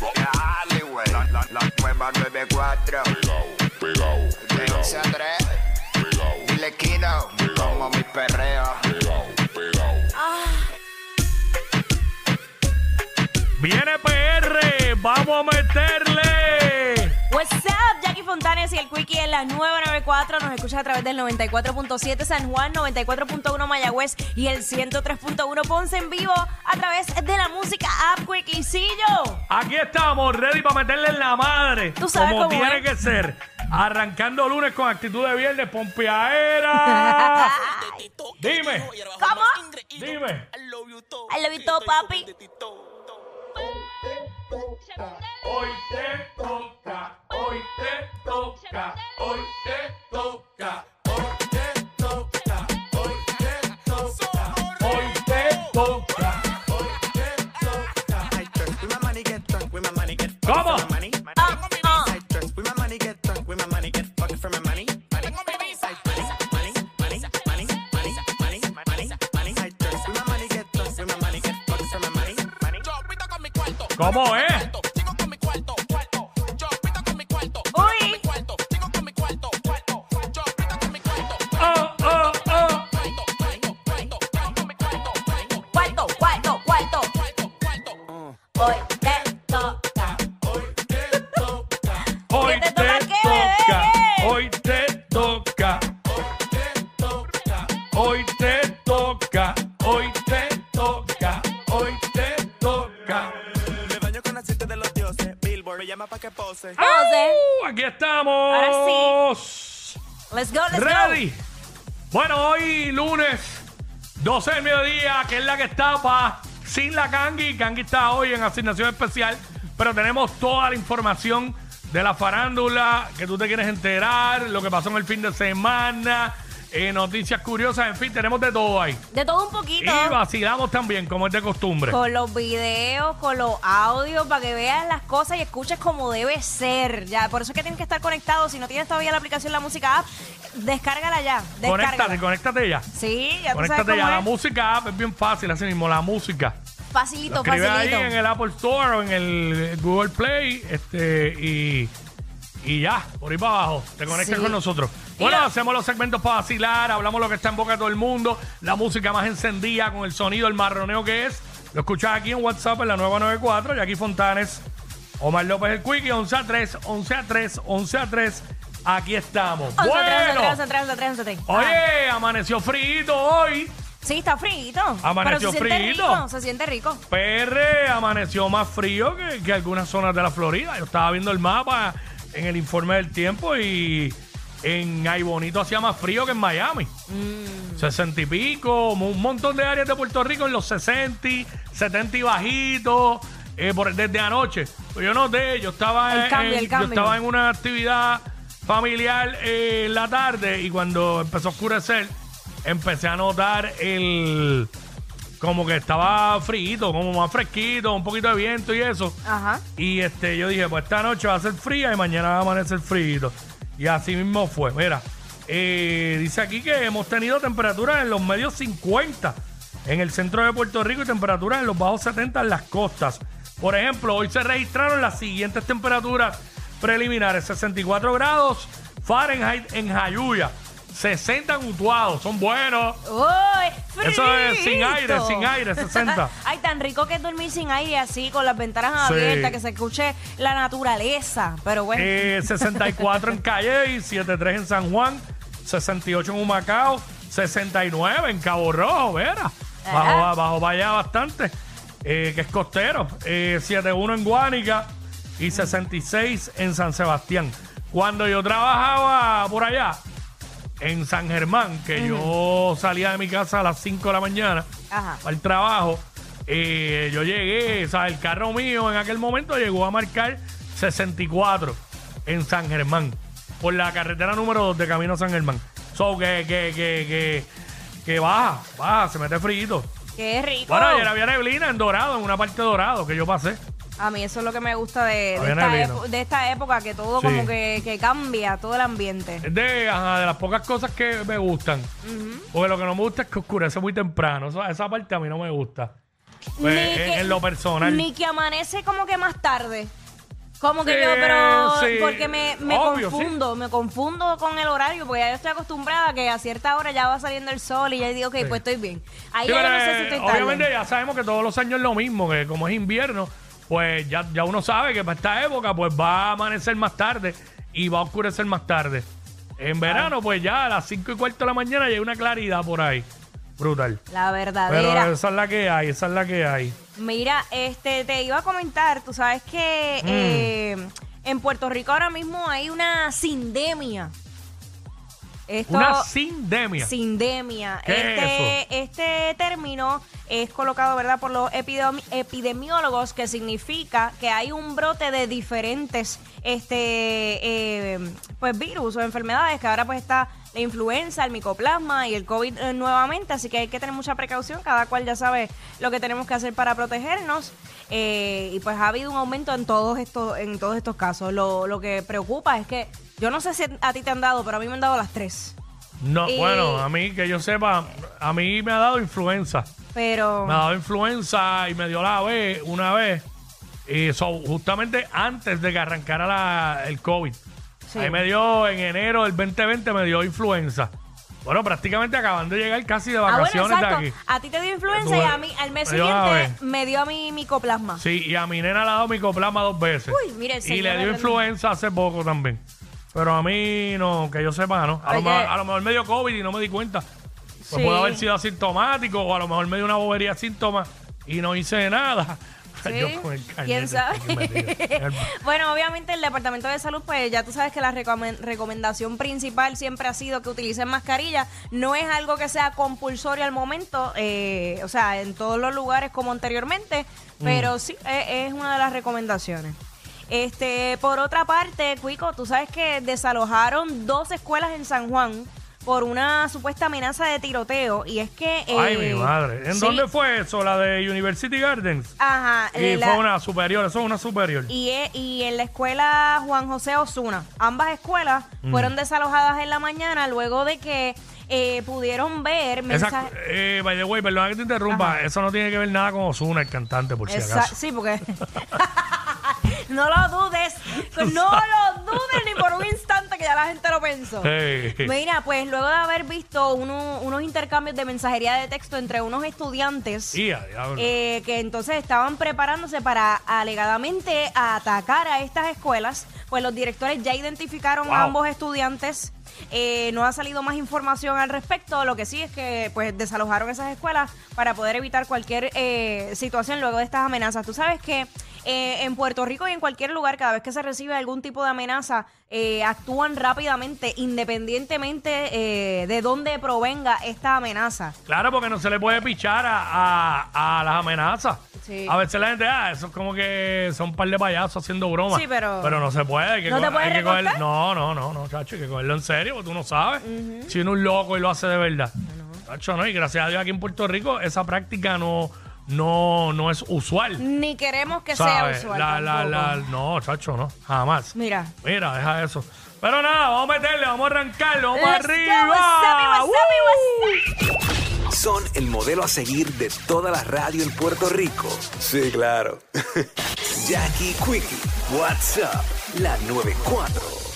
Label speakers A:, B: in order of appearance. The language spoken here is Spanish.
A: Dale, güey. La, la, la nueva 94.
B: Pegao, pegao,
A: De 11 a 3.
B: pegao,
A: Dile Kino. Como mi perreo.
B: pegao, pegao.
C: Viene PR, vamos a meterle.
D: What's up, Fontanes y el Quickie en las 994. Nos escuchas a través del 94.7 San Juan, 94.1 Mayagüez y el 103.1 Ponce en vivo a través de la música App Quickiecillo.
C: Aquí estamos, ready para meterle en la madre.
D: Tú sabes
C: como
D: cómo
C: tiene
D: es.
C: que ser. Arrancando lunes con actitud de viernes, pompeadera. Dime,
D: ¿Cómo?
C: dime.
D: I love you todo, papi.
C: Hoy te toca, hoy te toca, hoy te toca, ¿Cómo es?
D: Uy,
E: que pose.
C: Uh, aquí estamos.
D: Ahora let's go, let's
C: Ready. Bueno, hoy lunes 12 del mediodía, que es la que está pa, sin la Kangi. Kangi está hoy en asignación especial, pero tenemos toda la información de la farándula que tú te quieres enterar, lo que pasó en el fin de semana, eh, noticias curiosas, en fin, tenemos de todo ahí.
D: De todo un
C: Y
D: poquito.
C: vacilamos también, como es de costumbre.
D: Con los videos, con los audios, para que veas las cosas y escuches como debe ser. Ya, por eso es que tienes que estar conectado. Si no tienes todavía la aplicación La Música App, descárgala ya.
C: Conéctate,
D: Descárgala.
C: conéctate ya.
D: Sí, ya tú sabes
C: Conéctate ya. La música app es bien fácil, así mismo, la música.
D: Facilito,
C: Lo escribes ahí
D: facilito.
C: en el Apple Store o en el Google Play este y, y ya, por ahí para abajo, te conectas
D: Sí.
C: con nosotros. Bueno, hacemos los segmentos para vacilar, hablamos lo que está en boca de todo el mundo, la música más encendida con el sonido, el marroneo que es. Lo escuchas aquí en WhatsApp en la nueva 94, y aquí Fontanes, Omar López el Quickie, 11 a 3, 11 a 3, 11 a 3. Aquí estamos.
D: 11,
C: bueno,
D: 3, 11, 3, 11, 3, 11, 3.
C: oye, amaneció frío hoy.
D: Sí, está frito.
C: Amaneció
D: pero se siente
C: frito.
D: rico, se siente rico.
C: PR amaneció más frío que, que algunas zonas de la Florida. Yo estaba viendo el mapa en el informe del tiempo y en Ay Bonito hacía más frío que en Miami.
D: Mm.
C: 60 y pico, un montón de áreas de Puerto Rico en los 60, 70 y bajitos, eh, por, desde anoche. Pues yo noté, yo estaba,
D: El
C: en,
D: cambio,
C: en-
D: el
C: yo estaba en una actividad familiar eh, en la tarde y cuando empezó a oscurecer, empecé a notar el como que estaba frío, como más fresquito, un poquito de viento y eso.
D: Ajá.
C: Y este, yo dije, pues esta noche va a ser fría y mañana va a amanecer frío. Y así mismo fue. Mira, eh, dice aquí que hemos tenido temperaturas en los medios 50 en el centro de Puerto Rico y temperaturas en los bajos 70 en las costas. Por ejemplo, hoy se registraron las siguientes temperaturas preliminares: 64 grados Fahrenheit en Jayuya, 60 en Utuado, son buenos.
D: ¡Uy!
C: Eso es sin aire, sin aire, 60.
D: Ay, tan rico que es dormir sin aire así, con las ventanas
C: Sí.
D: abiertas, que se escuche la naturaleza. Pero bueno.
C: Eh, 64 en Calle y 73 en San Juan, 68 en Humacao, 69 en Cabo Rojo, Vera. Bajo, bajo para allá bastante, eh, que es costero. Eh, 71 en Guánica y 66 en San Sebastián. Cuando yo trabajaba por allá, en San Germán, que yo salía de mi casa a las 5 de la mañana
D: Ajá.
C: el trabajo, eh, yo llegué, o sea, el carro mío en aquel momento llegó a marcar 64 en San Germán, por la carretera número 2 de Camino a San Germán. So, que, que, que, que, que baja, baja, se mete frío.
D: Qué rico.
C: Bueno, ayer había neblina en Dorado, en una parte de Dorado que yo pasé.
D: A mí eso es lo que me gusta de, esta, epo- de esta época, que todo
C: Sí.
D: como que, que cambia, todo el ambiente.
C: Es de, ajá, de las pocas cosas que me gustan. Porque lo que no me gusta es que oscurece muy temprano. Eso- esa parte a mí no me gusta. pues,
D: Ni
C: en,
D: que-
C: en lo personal.
D: Ni que amanece como que más tarde. Como que
C: Sí,
D: yo, pero
C: sí.
D: porque me, me
C: Obvio,
D: confundo, me confundo con el horario, porque ya yo estoy acostumbrada a que a cierta hora ya va saliendo el sol y ya digo, ok,
C: Sí.
D: pues estoy bien. Ahí
C: Sí,
D: ya yo
C: pero,
D: no sé si
C: eh,
D: estoy tarde.
C: obviamente ya sabemos que todos los años es lo mismo, que como es invierno, pues ya, ya uno sabe que para esta época pues va a amanecer más tarde y va a oscurecer más tarde. En verano pues ya a las 5 y cuarto de la mañana ya hay una claridad por ahí. Brutal.
D: La
C: Pero
D: verdadera.
C: esa es la que hay, esa es la que hay.
D: Mira, este, te iba a comentar, tú sabes que
C: Mm.
D: eh, en Puerto Rico ahora mismo hay una sindemia. Esto,
C: Una sindemia.
D: Sindemia.
C: ¿Qué es
D: este, este término es colocado, ¿verdad?, por los epidemi- epidemiólogos, que significa que hay un brote de diferentes este, eh, pues, virus o enfermedades, que ahora pues está la influenza, el micoplasma y el COVID eh, nuevamente, así que hay que tener mucha precaución, cada cual ya sabe lo que tenemos que hacer para protegernos. eh, y pues ha habido un aumento en todos estos, en todos estos casos. Lo, lo que preocupa es que yo no sé si a ti te han dado, pero a mí me han dado las tres.
C: No,
D: Y-
C: bueno, a mí que yo sepa, a mí me ha dado influenza.
D: Pero
C: Me ha dado influenza y me dio la vez una vez. Y eso justamente antes de que arrancara la- el COVID.
D: Sí.
C: Ahí me dio en enero del 2020 me dio influenza. Bueno, prácticamente acabando de llegar casi de
D: Ah, bueno,
C: vacaciones
D: exacto.
C: de aquí.
D: A ti te dio influenza
C: Tuve-
D: y a mí al mes
C: me dio una
D: siguiente me dio a mí micoplasma.
C: Sí, y a mi nena le ha dado micoplasma dos veces.
D: Uy, mire, el
C: y
D: señor
C: le dio influenza hace poco también. Pero a mí no, que yo sepa, ¿no? A, lo mejor, a lo mejor me dio COVID y no me di cuenta. Pues
D: Sí.
C: puede haber sido asintomático o a lo mejor me dio una bobería síntomas y no hice nada.
D: Sí,
C: cañete
D: ¿Quién sabe?
C: aquí metido.
D: bueno, obviamente el Departamento de Salud, pues ya tú sabes que la recomen- recomendación principal siempre ha sido que utilicen mascarilla. No es algo que sea compulsorio al momento, eh, o sea, en todos los lugares como anteriormente,
C: Mm.
D: pero sí eh, es una de las recomendaciones. Este, por otra parte, Cuico, tú sabes que desalojaron dos escuelas en San Juan por una supuesta amenaza de tiroteo y es que
C: Ay,
D: eh,
C: mi madre. ¿En
D: sí,
C: dónde fue eso? ¿La de University Gardens?
D: Ajá,
C: Y
D: eh, la-
C: fue una superior, eso es una superior.
D: y, e- y en la escuela Juan José Osuna. Ambas escuelas
C: Mm.
D: fueron desalojadas en la mañana luego de que eh, pudieron ver
C: Esa,
D: mensajes.
C: eh, by the way, perdona que te interrumpa,
D: Ajá.
C: eso no tiene que ver nada con Osuna, el cantante, por si
D: Esa-
C: acaso.
D: sí, porque. no lo dudes. No lo dudes ni por un instante que ya la gente lo pensó.
C: Hey.
D: Mira, pues luego de haber visto uno- unos intercambios de mensajería de texto entre unos estudiantes. Eh, que entonces estaban preparándose para alegadamente atacar a estas escuelas, pues los directores ya identificaron
C: Wow.
D: a ambos estudiantes. Eh, no ha salido más información al respecto. Lo que sí es que pues desalojaron esas escuelas para poder evitar cualquier eh, situación luego de estas amenazas. Tú sabes que eh, en Puerto Rico y en cualquier lugar, cada vez que se recibe algún tipo de amenaza, eh, actúan rápidamente, independientemente eh, de dónde provenga esta amenaza.
C: Claro, porque no se le puede pichar a, a- a las amenazas.
D: Sí.
C: A veces la gente, ah, eso es como que son un par de payasos haciendo bromas.
D: Sí, pero-
C: Pero no se puede. Hay que,
D: ¿No te puedes
C: hay que coger-? No, no, no, no, chacho, hay que cogerlo en serio, porque tú no sabes. Si uno es un loco y lo hace de verdad. Chacho, no, y gracias a Dios aquí en Puerto Rico esa práctica no, no, no es usual.
D: Ni queremos que sea usual.
C: La- la- la- no, chacho, no, jamás.
D: Mira.
C: Mira, deja eso. Pero nada, vamos a meterle, vamos a arrancarle, vamos
D: Let's
C: arriba.
D: what's up, what's up, what's
F: Son el modelo a seguir de toda la radio en Puerto Rico. Sí, claro. Jackie Quickie, WhatsApp, la 94.